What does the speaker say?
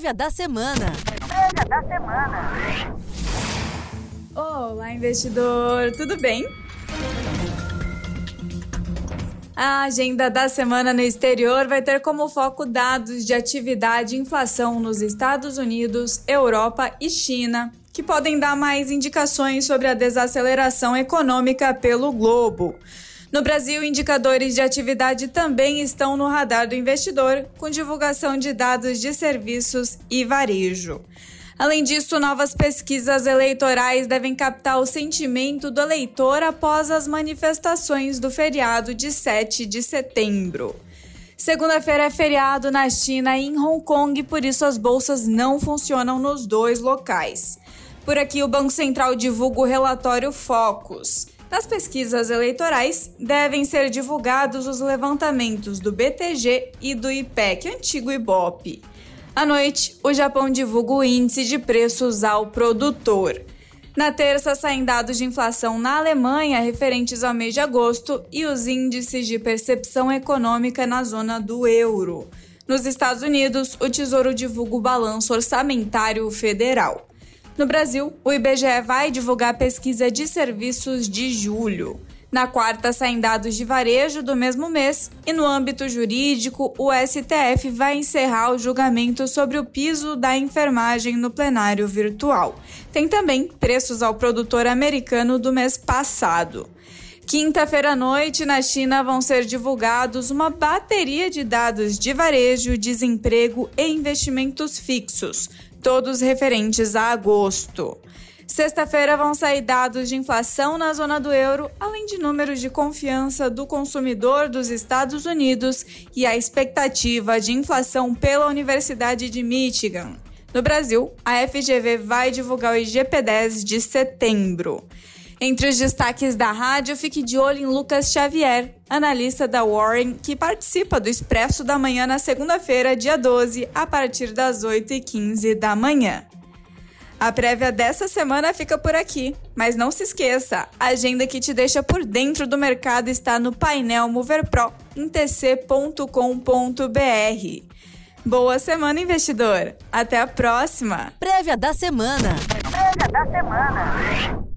Prévia da semana. Prévia da semana. Olá, investidor, tudo bem? A agenda da semana no exterior vai ter como foco dados de atividade e inflação nos Estados Unidos, Europa e China, que podem dar mais indicações sobre a desaceleração econômica pelo globo. No Brasil, indicadores de atividade também estão no radar do investidor, com divulgação de dados de serviços e varejo. Além disso, novas pesquisas eleitorais devem captar o sentimento do eleitor após as manifestações do feriado de 7 de setembro. Segunda-feira é feriado na China e em Hong Kong, por isso as bolsas não funcionam nos dois locais. Por aqui, o Banco Central divulga o relatório Focus. Nas pesquisas eleitorais, devem ser divulgados os levantamentos do BTG e do IPEC, antigo IBOP. À noite, o Japão divulga o índice de preços ao produtor. Na terça, saem dados de inflação na Alemanha referentes ao mês de agosto e os índices de percepção econômica na zona do euro. Nos Estados Unidos, o Tesouro divulga o balanço orçamentário federal. No Brasil, o IBGE vai divulgar a pesquisa de serviços de julho. Na quarta, saem dados de varejo do mesmo mês, e no âmbito jurídico, o STF vai encerrar o julgamento sobre o piso da enfermagem no plenário virtual. Tem também preços ao produtor americano do mês passado. Quinta-feira à noite, na China, vão ser divulgados uma bateria de dados de varejo, desemprego e investimentos fixos todos referentes a agosto. Sexta-feira vão sair dados de inflação na zona do euro, além de números de confiança do consumidor dos Estados Unidos e a expectativa de inflação pela Universidade de Michigan. No Brasil, a FGV vai divulgar o IGP-10 de setembro. Entre os destaques da rádio, fique de olho em Lucas Xavier, analista da Warren, que participa do Expresso da Manhã na segunda-feira, dia 12, a partir das 8h15 da manhã. A prévia dessa semana fica por aqui, mas não se esqueça, a agenda que te deixa por dentro do mercado está no painel Mover Pro em tc.com.br. Boa semana, investidor! Até a próxima! Prévia da semana! Prévia da semana!